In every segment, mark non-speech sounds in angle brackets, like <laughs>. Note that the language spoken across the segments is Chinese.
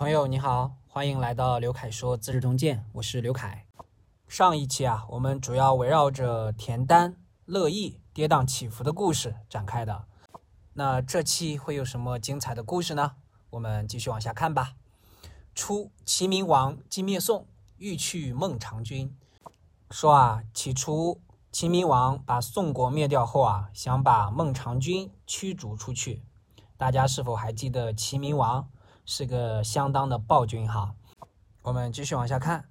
朋友你好，欢迎来到刘凯说《资治通鉴》，我是刘凯。上一期啊，我们主要围绕着田丹、乐毅跌宕起伏的故事展开的。那这期会有什么精彩的故事呢？我们继续往下看吧。初，齐明王击灭宋，欲去孟尝君。说啊，起初齐明王把宋国灭掉后啊，想把孟尝君驱逐出去。大家是否还记得齐明王是个相当的暴君哈？我们继续往下看。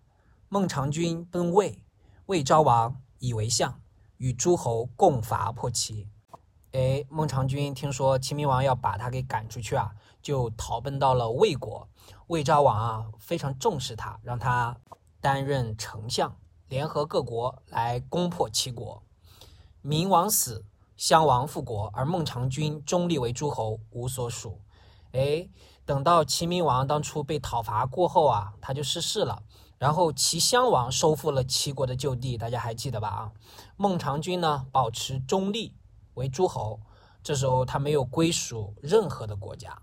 孟尝君奔魏，魏昭王以为相，与诸侯共伐破齐。哎，孟尝君听说齐明王要把他给赶出去啊，就逃奔到了魏国。魏昭王啊非常重视他，让他担任丞相，联合各国来攻破齐国。明王死，襄王复国，而孟尝君终立为诸侯，无所属。哎，等到齐明王当初被讨伐过后啊，他就逝世了。然后齐襄王收复了齐国的旧地，大家还记得吧？啊，孟尝君呢保持中立为诸侯，这时候他没有归属任何的国家。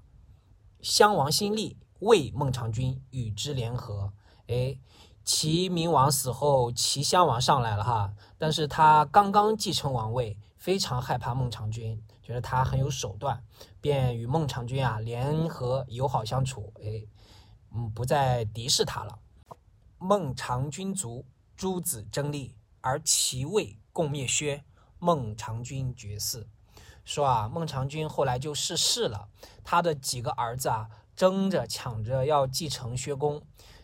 襄王新立，魏孟尝君与之联合。哎，齐明王死后，齐襄王上来了哈，但是他刚刚继承王位，非常害怕孟尝君，觉得他很有手段，便与孟尝君啊联合友好相处。哎，嗯，不再敌视他了。孟尝君卒，诸子争立，而齐魏共灭薛。孟尝君绝嗣。说啊，孟尝君后来就逝世了，他的几个儿子啊争着抢着要继承薛公。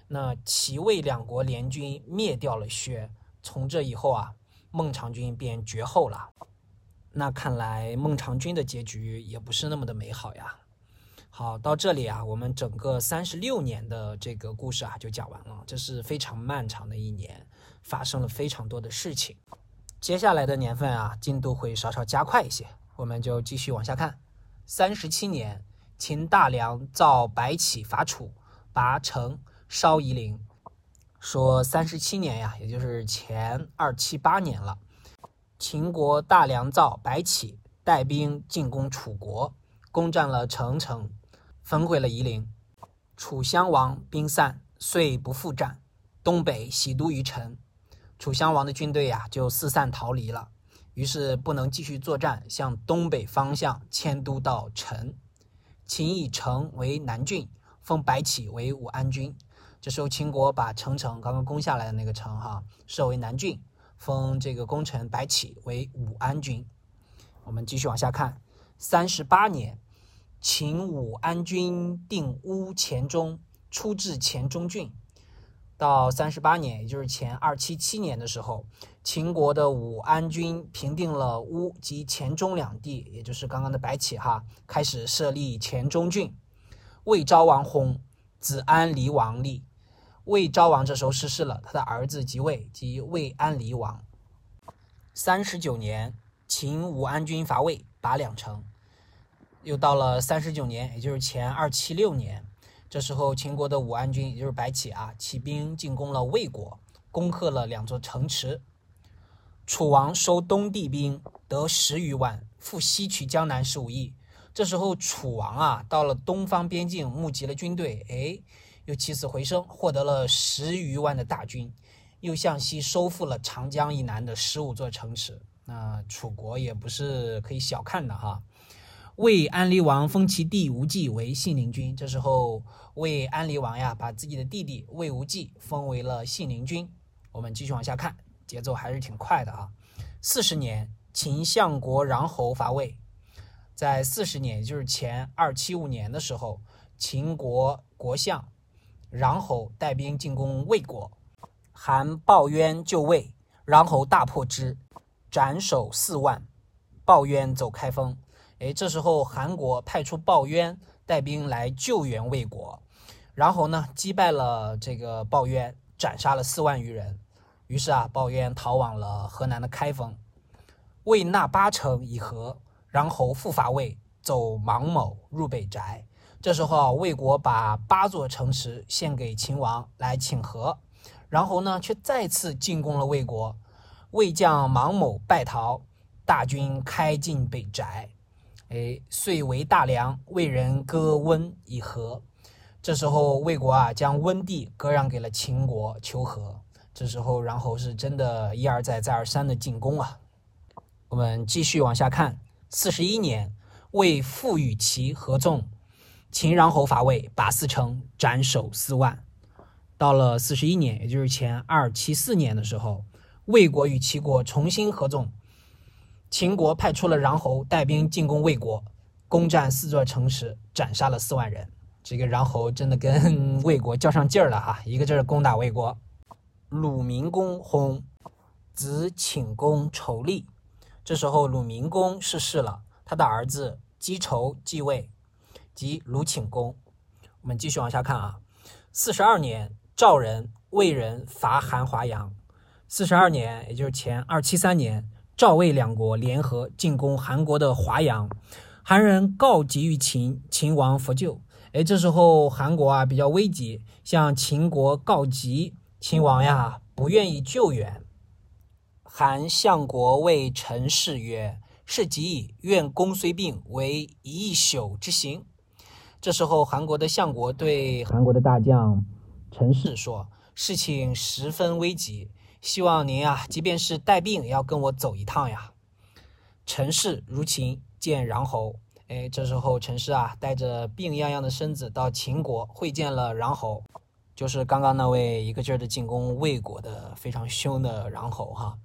那齐魏两国联军灭掉了薛，从这以后啊，孟尝君便绝后了。那看来孟尝君的结局也不是那么的美好呀。好，到这里啊，我们整个三十六年的这个故事啊就讲完了。这是非常漫长的一年，发生了非常多的事情。接下来的年份啊，进度会稍稍加快一些，我们就继续往下看。三十七年，秦大梁造白起伐楚，拔城，烧夷陵。说三十七年呀，也就是前二七八年了。秦国大良造白起带兵进攻楚国，攻占了城城。焚毁了夷陵，楚襄王兵散，遂不复战。东北喜都于陈，楚襄王的军队呀就四散逃离了，于是不能继续作战，向东北方向迁都到陈。秦以城为南郡，封白起为武安君。这时候秦国把陈城刚刚攻下来的那个城哈设为南郡，封这个功臣白起为武安君。我们继续往下看，三十八年。秦武安君定乌黔中，出至黔中郡。到三十八年，也就是前二七七年的时候，秦国的武安君平定了乌及黔中两地，也就是刚刚的白起哈，开始设立黔中郡。魏昭王薨，子安离王立。魏昭王这时候逝世了，他的儿子即位，即魏安离王。三十九年，秦武安君伐魏，拔两城。又到了三十九年，也就是前二七六年，这时候秦国的武安君，也就是白起啊，起兵进攻了魏国，攻克了两座城池。楚王收东地兵，得十余万，复西取江南十五邑。这时候楚王啊，到了东方边境，募集了军队，哎，又起死回生，获得了十余万的大军，又向西收复了长江以南的十五座城池。那楚国也不是可以小看的哈。魏安离王封其弟无忌为信陵君。这时候，魏安离王呀，把自己的弟弟魏无忌封为了信陵君。我们继续往下看，节奏还是挺快的啊。四十年，秦相国穰侯伐魏。在四十年，也就是前二七五年的时候，秦国国相穰侯带兵进攻魏国，韩抱渊救魏，穰侯大破之，斩首四万，抱渊走开封。哎，这时候韩国派出鲍渊带兵来救援魏国，然后呢击败了这个鲍渊，斩杀了四万余人。于是啊，鲍渊逃往了河南的开封。魏纳八城以和，然后复伐魏，走芒某入北宅。这时候，魏国把八座城池献给秦王来请和，然后呢却再次进攻了魏国。魏将芒某败逃，大军开进北宅。哎，遂为大梁，魏人割温以和。这时候魏国啊将温地割让给了秦国求和。这时候然后是真的一而再再而三的进攻啊。我们继续往下看，四十一年，魏复与齐合纵，秦穰侯伐魏，拔四城，斩首四万。到了四十一年，也就是前二七四年的时候，魏国与齐国重新合纵，秦国派出了穰侯带兵进攻魏国，攻占四座城池，斩杀了四万人。这个穰侯真的跟 <laughs> 魏国较上劲儿了哈，一个劲儿攻打魏国。鲁明公薨，子顷公仇立。这时候鲁明公逝世了，他的儿子姬仇继位，即鲁顷公。我们继续往下看啊。四十二年，赵人、魏人伐韩华阳。四十二年，也就是前二七三年，赵魏两国联合进攻韩国的华阳。韩人告急于秦，秦王弗救。哎，这时候韩国啊比较危急，向秦国告急。秦王呀，不愿意救援。韩相国谓陈氏曰：“是急矣，愿公虽病，为一宿之行。”这时候，韩国的相国对韩国的大将陈氏说：“事情十分危急，希望您啊，即便是带病，也要跟我走一趟呀。”陈氏如秦见穰侯。哎，这时候陈氏啊，带着病殃殃的身子到秦国会见了穰侯。就是刚刚那位一个劲儿的进攻魏国的非常凶的穰侯哈，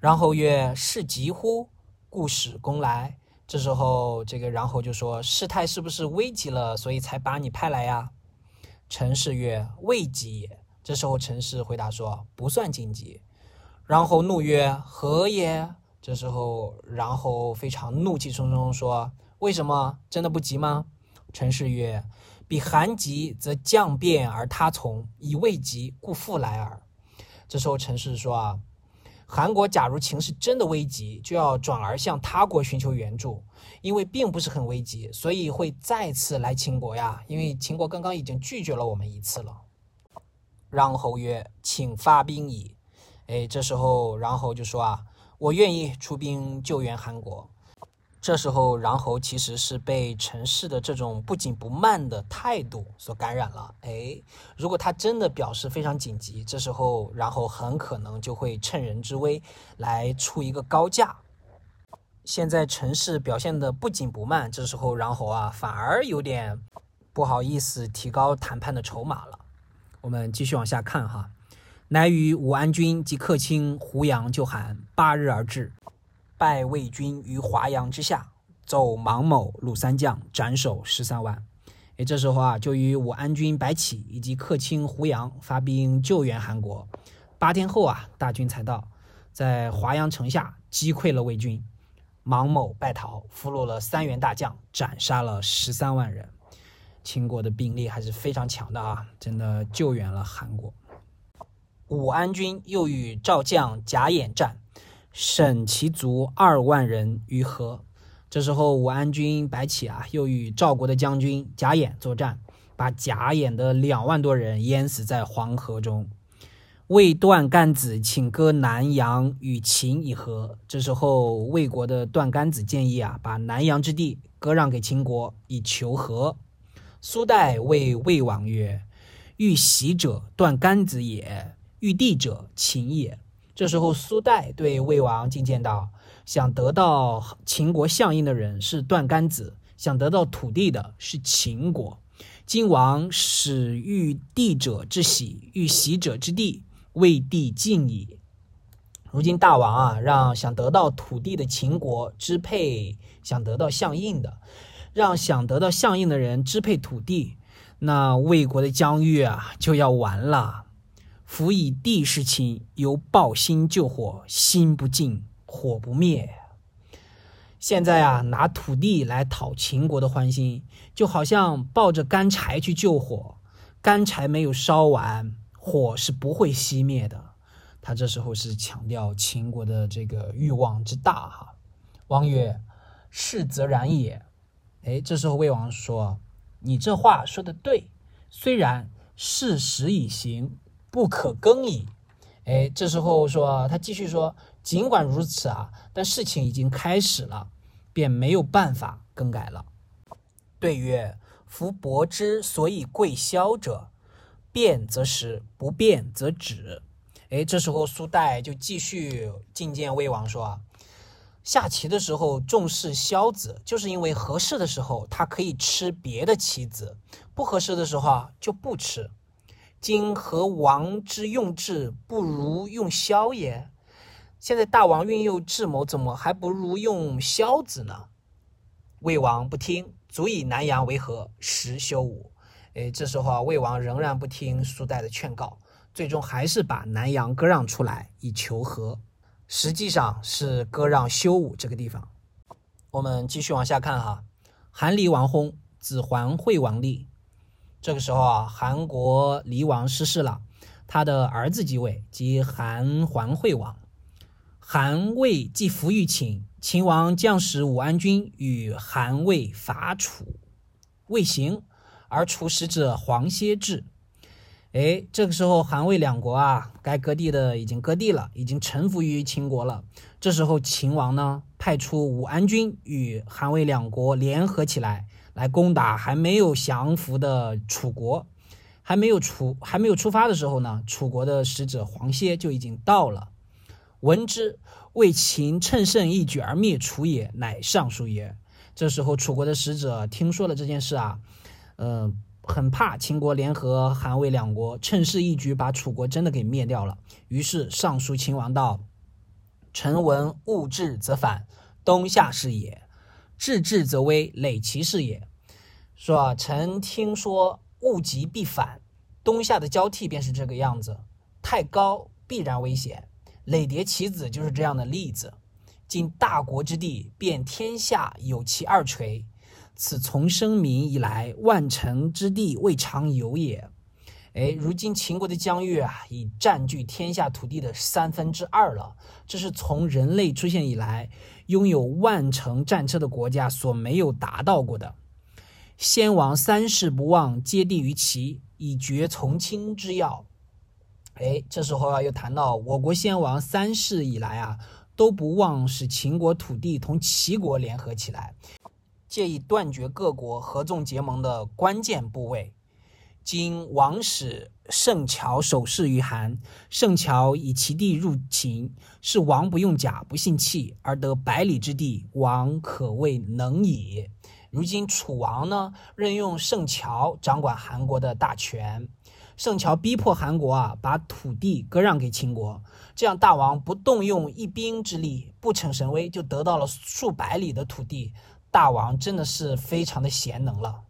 穰侯曰：“是急乎？故使公来。”这时候这个然后就说：“事态是不是危急了，所以才把你派来呀？”陈氏曰：“未急也。”这时候陈氏回答说：“不算紧急。”然后怒曰：“何也？”这时候然后非常怒气冲冲说：“为什么？真的不急吗？”陈氏曰。彼寒急则将变而他从，以未急故复来耳。这时候陈氏说啊，韩国假如情势真的危急，就要转而向他国寻求援助；因为并不是很危急，所以会再次来秦国呀。因为秦国刚刚已经拒绝了我们一次了。穰侯曰：“请发兵矣。”哎，这时候穰侯就说啊，我愿意出兵救援韩国。这时候，然侯其实是被陈氏的这种不紧不慢的态度所感染了。哎，如果他真的表示非常紧急，这时候然侯很可能就会趁人之危来出一个高价。现在陈氏表现的不紧不慢，这时候然侯啊反而有点不好意思提高谈判的筹码了。我们继续往下看哈，乃与武安君及客卿胡杨就喊，八日而至。拜魏军于华阳之下，奏芒某、鲁三将斩首十三万。哎，这时候啊，就与武安君白起以及客卿胡杨发兵救援韩国。八天后啊，大军才到，在华阳城下击溃了魏军。芒某败逃，俘虏了三员大将，斩杀了十三万人。秦国的兵力还是非常强的啊，真的救援了韩国。武安君又与赵将贾演战。沈其族二万人于河。这时候，武安君白起啊，又与赵国的将军贾演作战，把贾演的两万多人淹死在黄河中。魏段干子请割南阳与秦以和。这时候，魏国的段干子建议啊，把南阳之地割让给秦国以求和。苏代谓魏王曰：“欲袭者，段干子也；欲地者，秦也。”这时候，苏代对魏王进谏道：“想得到秦国相印的人是段干子，想得到土地的是秦国。今王使欲地者之喜，欲喜者之地，魏地尽矣。如今大王啊，让想得到土地的秦国支配想得到相印的，让想得到相印的人支配土地，那魏国的疆域啊就要完了。”夫以地事秦，犹抱薪救火，心不尽，火不灭。现在啊，拿土地来讨秦国的欢心，就好像抱着干柴去救火，干柴没有烧完，火是不会熄灭的。他这时候是强调秦国的这个欲望之大哈。王曰：“是则然也。”哎，这时候魏王说：“你这话说的对，虽然事实已行。”不可更矣。哎，这时候说他继续说，尽管如此啊，但事情已经开始了，便没有办法更改了。对曰：夫伯之所以贵销者，变则实，不变则止。哎，这时候苏代就继续觐见魏王说啊，下棋的时候重视销子，就是因为合适的时候他可以吃别的棋子，不合适的时候啊就不吃。今何王之用智不如用萧也？现在大王运用智谋，怎么还不如用萧子呢？魏王不听，足以南阳为和，时修武。哎，这时候啊，魏王仍然不听苏代的劝告。最终还是把南阳割让出来以求和，实际上是割让修武这个地方。我们继续往下看哈，韩黎王薨，子桓惠王立。这个时候啊，韩国黎王逝世了，他的儿子继位，即韩桓惠王。韩魏既服于秦，秦王将使武安君与韩魏伐楚，未行，而楚使者黄歇至。哎，这个时候韩魏两国啊，该割地的已经割地了，已经臣服于秦国了。这时候秦王呢，派出武安君与韩魏两国联合起来，来攻打还没有降服的楚国。还没有出还没有出发的时候呢，楚国的使者黄歇就已经到了。闻之，为秦乘胜一举而灭楚也，乃上书也。这时候楚国的使者听说了这件事啊，嗯。很怕秦国联合韩魏两国，趁势一举把楚国真的给灭掉了。于是上书秦王道：“臣闻物至则反，冬夏是也；至至则危，累其是也。”说臣听说物极必反，冬夏的交替便是这个样子。太高必然危险，累叠其子就是这样的例子。今大国之地，遍天下有其二垂。此从生民以来，万城之地未尝有也。哎，如今秦国的疆域啊，已占据天下土地的三分之二了。这是从人类出现以来，拥有万乘战车的国家所没有达到过的。先王三世不忘接地于齐，以绝从亲之要。哎，这时候啊，又谈到我国先王三世以来啊，都不忘使秦国土地同齐国联合起来。借以断绝各国合纵结盟的关键部位。今王使圣乔守势于韩，圣乔以其地入秦，是王不用甲不信气而得百里之地，王可谓能矣。如今楚王呢，任用圣乔掌管韩国的大权，圣乔逼迫韩国啊，把土地割让给秦国，这样大王不动用一兵之力，不逞神威，就得到了数百里的土地。大王真的是非常的贤能了。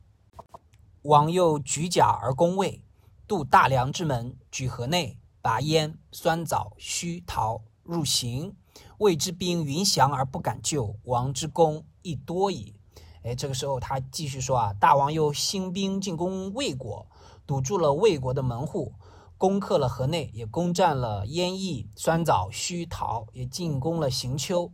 王又举甲而攻魏，渡大梁之门，举河内，拔燕、酸枣、须桃入行。魏之兵云降而不敢救，王之功亦多矣。哎，这个时候他继续说啊，大王又兴兵进攻魏国，堵住了魏国的门户，攻克了河内，也攻占了燕邑、酸枣、须桃，也进攻了行丘。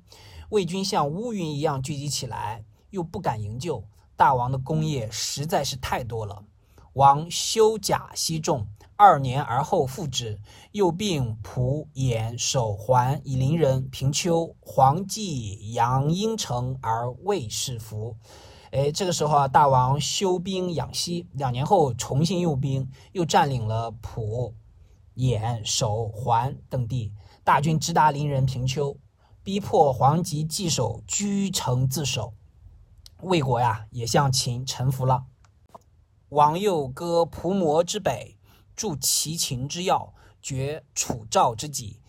魏军像乌云一样聚集起来。又不敢营救，大王的功业实在是太多了。王修甲西重，二年而后复之。又并蒲、衍、守、桓以邻人平丘、黄济、阳阴城而未事服。哎，这个时候啊，大王修兵养息，两年后重新用兵，又占领了蒲、衍、守、桓等地，大军直达邻人平丘，逼迫黄吉继守居城自守。魏国呀，也向秦臣服了。王又割蒲摩之北，筑齐秦之要，绝楚赵之己。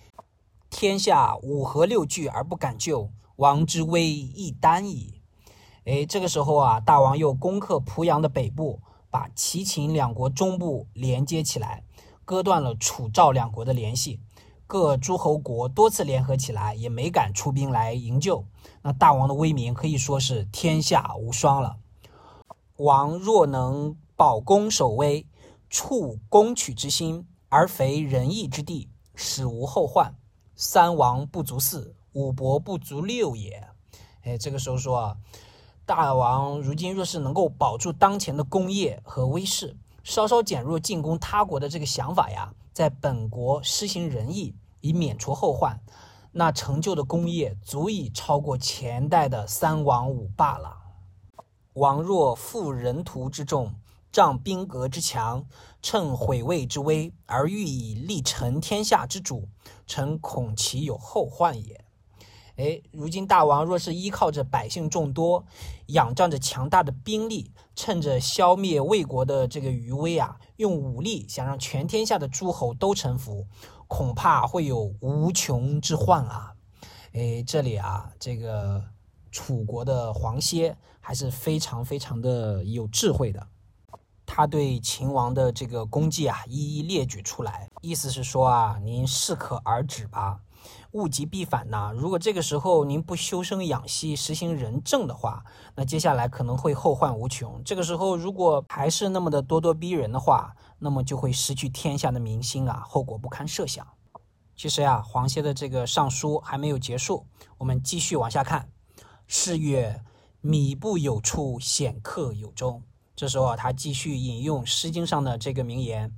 天下五河六郡而不敢救，王之威亦单矣。哎，这个时候啊，大王又攻克濮阳的北部，把齐秦两国中部连接起来，割断了楚赵两国的联系。各诸侯国多次联合起来，也没敢出兵来营救。那大王的威名可以说是天下无双了。王若能保公守威，处攻取之心，而肥仁义之地，使无后患。三王不足四，五伯不足六也。哎，这个时候说啊，大王如今若是能够保住当前的功业和威势，稍稍减弱进攻他国的这个想法呀，在本国施行仁义。以免除后患，那成就的功业足以超过前代的三王五霸了。王若负人屠之众，仗兵革之强，趁毁魏之危，而欲以立成天下之主，臣恐其有后患也。哎，如今大王若是依靠着百姓众多，仰仗着强大的兵力，趁着消灭魏国的这个余威啊，用武力想让全天下的诸侯都臣服，恐怕会有无穷之患啊！哎，这里啊，这个楚国的黄歇还是非常非常的有智慧的，他对秦王的这个功绩啊，一一列举出来，意思是说啊，您适可而止吧。物极必反呐！如果这个时候您不修身养息、实行仁政的话，那接下来可能会后患无穷。这个时候如果还是那么的咄咄逼人的话，那么就会失去天下的民心啊，后果不堪设想。其实呀，黄歇的这个上书还没有结束，我们继续往下看。是曰：“米不有处，显客有终。”这时候啊，他继续引用《诗经》上的这个名言：“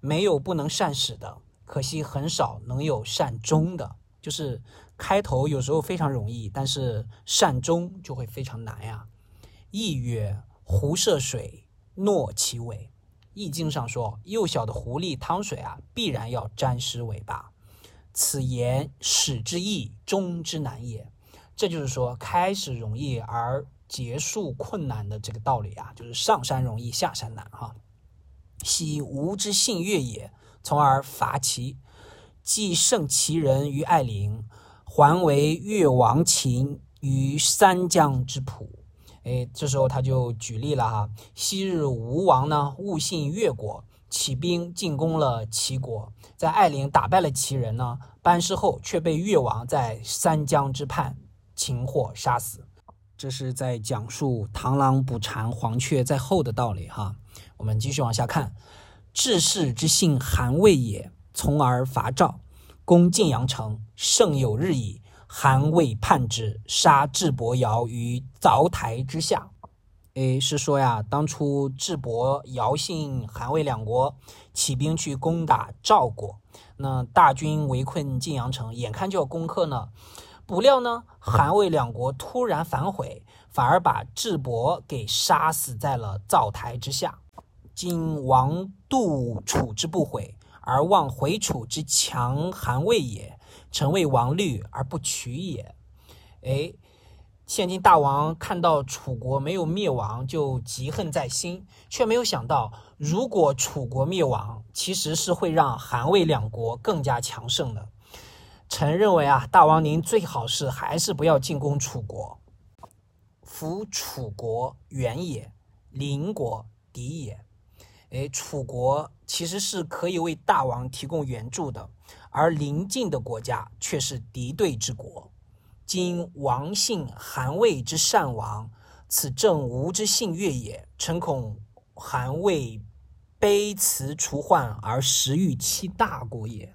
没有不能善始的，可惜很少能有善终的。”就是开头有时候非常容易，但是善终就会非常难呀。易曰：“狐涉水，诺其尾。”易经上说，幼小的狐狸趟水啊，必然要沾湿尾巴。此言始之易，终之难也。这就是说，开始容易而结束困难的这个道理啊，就是上山容易下山难哈。昔吾之信越也，从而伐齐。既胜其人于艾陵，还为越王秦于三江之浦。哎，这时候他就举例了哈。昔日吴王呢误信越国，起兵进攻了齐国，在艾陵打败了齐人呢，班师后却被越王在三江之畔擒获杀死。这是在讲述螳螂捕蝉，黄雀在后的道理哈。我们继续往下看，治世之信韩魏也。从而伐赵，攻晋阳城，胜有日矣。韩魏叛之，杀智伯、尧于凿台之下。诶，是说呀，当初智伯、尧信韩魏两国起兵去攻打赵国，那大军围困晋阳城，眼看就要攻克呢，不料呢，韩魏两国突然反悔，反而把智伯给杀死在了灶台之下。今王杜楚之不悔。而望回楚之强韩魏也，臣为王虑而不取也。哎，现今大王看到楚国没有灭亡，就嫉恨在心，却没有想到，如果楚国灭亡，其实是会让韩魏两国更加强盛的。臣认为啊，大王您最好是还是不要进攻楚国。夫楚国远也，邻国敌也。哎，楚国其实是可以为大王提供援助的，而邻近的国家却是敌对之国。今王信韩魏之善王，此正吾之信越也。臣恐韩魏卑辞除患而食欲其大国也。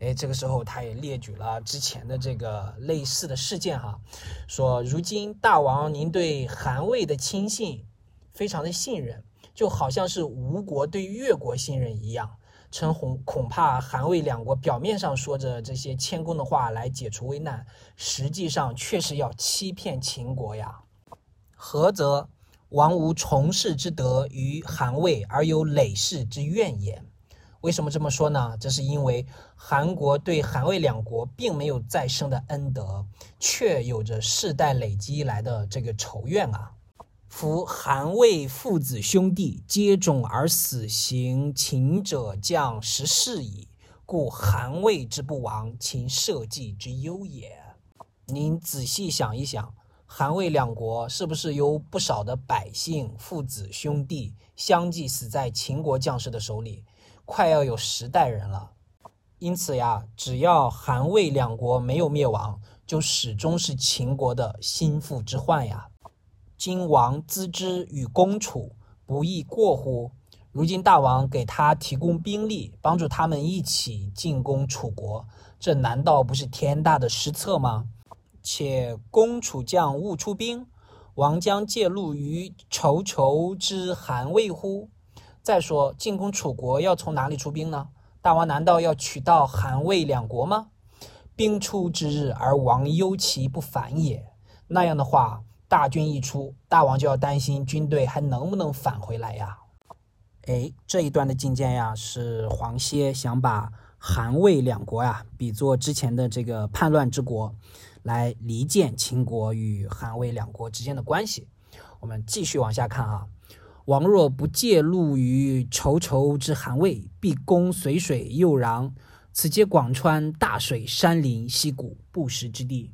哎，这个时候他也列举了之前的这个类似的事件哈，说如今大王您对韩魏的亲信非常的信任。就好像是吴国对越国信任一样，陈洪恐怕韩魏两国表面上说着这些谦恭的话来解除危难，实际上却是要欺骗秦国呀。何则？王无从事之德于韩魏，而有累世之怨言。为什么这么说呢？这是因为韩国对韩魏两国并没有再生的恩德，却有着世代累积来的这个仇怨啊。夫韩魏父子兄弟接踵而死，行秦者将十世矣，故韩魏之不亡，秦社稷之忧也。您仔细想一想，韩魏两国是不是有不少的百姓、父子兄弟相继死在秦国将士的手里，快要有十代人了？因此呀，只要韩魏两国没有灭亡，就始终是秦国的心腹之患呀。今王资之与攻楚，不亦过乎？如今大王给他提供兵力，帮助他们一起进攻楚国，这难道不是天大的失策吗？且攻楚将勿出兵，王将介入于仇仇之韩魏乎？再说进攻楚国要从哪里出兵呢？大王难道要取到韩魏两国吗？兵出之日而王忧其不反也。那样的话。大军一出，大王就要担心军队还能不能返回来呀？哎，这一段的进谏呀，是黄歇想把韩魏两国呀比作之前的这个叛乱之国，来离间秦国与韩魏两国之间的关系。我们继续往下看啊。王若不介入于仇仇之韩魏，必攻随水右壤，此皆广川大水山林溪谷不时之地。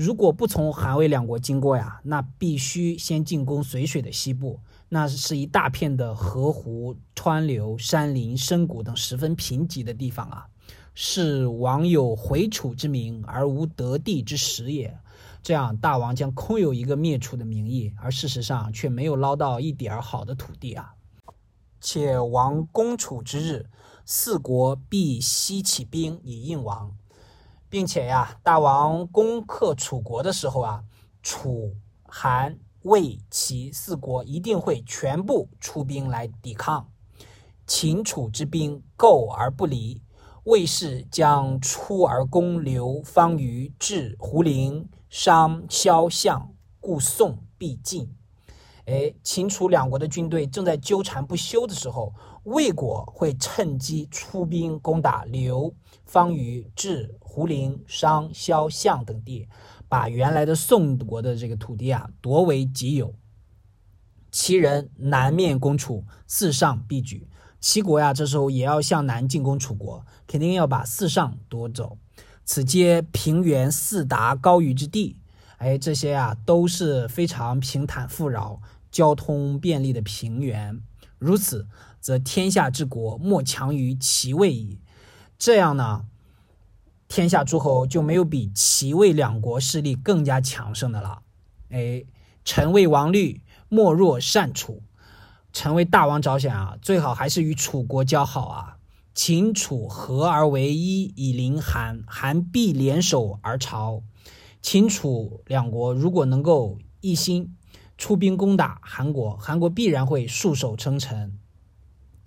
如果不从韩魏两国经过呀，那必须先进攻随水的西部，那是一大片的河湖、川流、山林、深谷等十分贫瘠的地方啊，是王有回楚之名而无得地之实也。这样，大王将空有一个灭楚的名义，而事实上却没有捞到一点儿好的土地啊！且王攻楚之日，四国必西起兵以应王，并且呀，大王攻克楚国的时候啊，楚、韩、魏、齐四国一定会全部出兵来抵抗。秦楚之兵构而不离，魏氏将出而攻刘、方于、至胡陵。商萧相，故宋必进。哎，秦楚两国的军队正在纠缠不休的时候，魏国会趁机出兵攻打刘、方于、至、胡陵、商萧相等地，把原来的宋国的这个土地啊夺为己有。齐人南面攻楚，四上必举。齐国呀，这时候也要向南进攻楚国，肯定要把四上夺走。此皆平原四达高于之地，哎，这些啊都是非常平坦富饶、交通便利的平原。如此，则天下之国莫强于齐魏矣。这样呢，天下诸侯就没有比齐魏两国势力更加强盛的了。哎，臣为王虑，莫若善楚。臣为大王着想啊，最好还是与楚国交好啊。秦楚合而为一，以临韩，韩必联手而朝。秦楚两国如果能够一心出兵攻打韩国，韩国必然会束手称臣。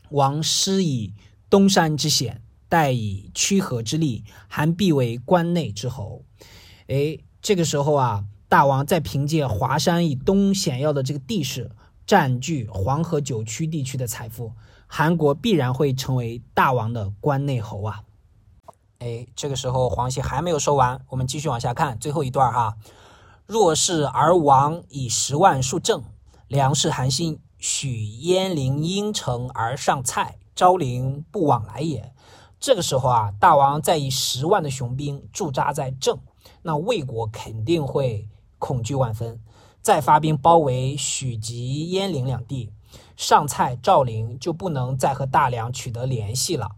王施以东山之险，待以屈河之力，韩必为关内之侯。哎，这个时候啊，大王再凭借华山以东险要的这个地势，占据黄河九曲地区的财富。韩国必然会成为大王的关内侯啊！哎，这个时候黄歇还没有说完，我们继续往下看最后一段哈。若是而王以十万数正，粮食韩信，许鄢陵阴城而上蔡，昭陵不往来也。这个时候啊，大王再以十万的雄兵驻扎在郑，那魏国肯定会恐惧万分，再发兵包围许及鄢陵两地。上蔡、赵陵就不能再和大梁取得联系了。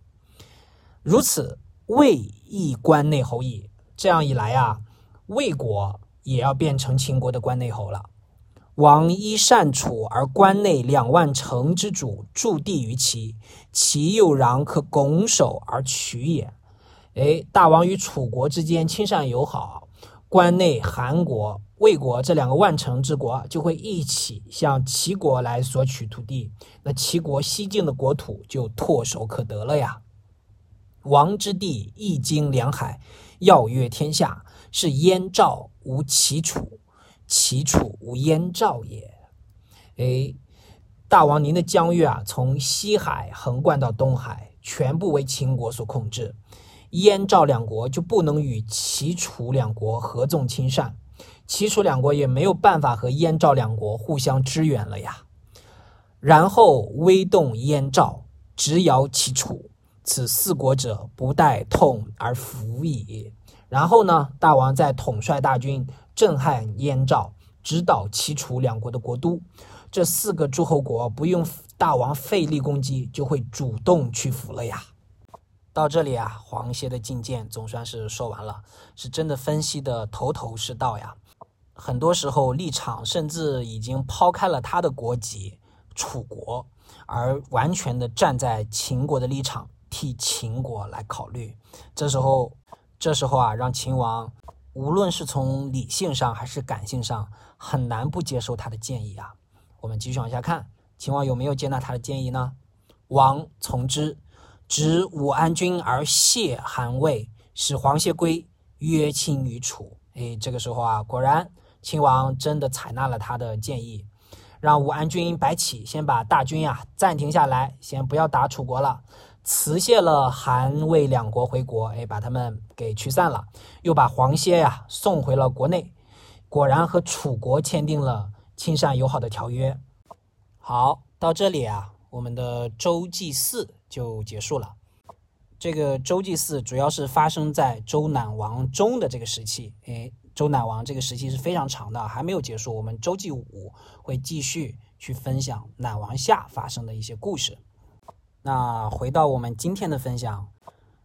如此，魏亦关内侯矣。这样一来啊，魏国也要变成秦国的关内侯了。王依善楚而关内两万城之主驻地于齐，齐又攘可拱手而取也。哎，大王与楚国之间亲善友好，关内韩国。魏国这两个万城之国就会一起向齐国来索取土地，那齐国西境的国土就唾手可得了呀。王之地一经两海，要曰天下，是燕赵无齐楚，齐楚无燕赵也。哎，大王您的疆域啊，从西海横贯到东海，全部为秦国所控制，燕赵两国就不能与齐楚两国合纵亲善。齐楚两国也没有办法和燕赵两国互相支援了呀。然后威动燕赵，直摇齐楚，此四国者不待痛而服矣。然后呢，大王再统帅大军震撼燕赵，直捣齐楚两国的国都。这四个诸侯国不用大王费力攻击，就会主动屈服了呀。到这里啊，黄歇的进谏总算是说完了，是真的分析的头头是道呀。很多时候立场甚至已经抛开了他的国籍楚国，而完全的站在秦国的立场替秦国来考虑。这时候，这时候啊，让秦王无论是从理性上还是感性上，很难不接受他的建议啊。我们继续往下看，秦王有没有接纳他的建议呢？王从之，执武安君而谢韩魏，使黄歇归，约亲于楚。哎，这个时候啊，果然。秦王真的采纳了他的建议，让武安君白起先把大军呀暂停下来，先不要打楚国了，辞谢了韩魏两国回国，哎，把他们给驱散了，又把黄歇呀送回了国内，果然和楚国签订了亲善友好的条约。好，到这里啊，我们的周祭祀就结束了。这个周祭祀主要是发生在周赧王中的这个时期，哎，周赧王这个时期是非常长的，还没有结束。我们周记五会继续去分享赧王下发生的一些故事。那回到我们今天的分享，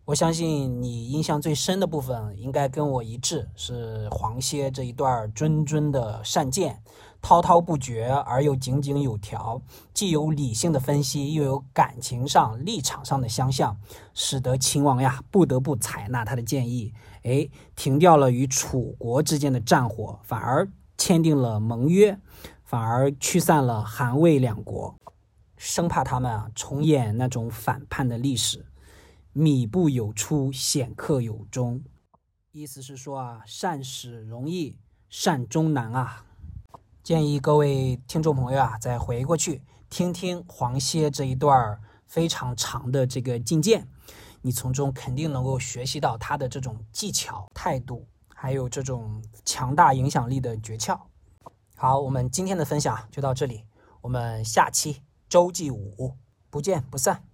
我相信你印象最深的部分应该跟我一致，是黄歇这一段谆谆的善谏。滔滔不绝而又井井有条，既有理性的分析，又有感情上立场上的相向，使得秦王呀不得不采纳他的建议，哎，停掉了与楚国之间的战火，反而签订了盟约，反而驱散了韩魏两国，生怕他们啊重演那种反叛的历史。米不有出，显克有终，意思是说啊，善始容易，善终难啊。建议各位听众朋友啊，再回过去听听黄歇这一段非常长的这个进谏，你从中肯定能够学习到他的这种技巧、态度，还有这种强大影响力的诀窍。好，我们今天的分享就到这里，我们下期周记五不见不散。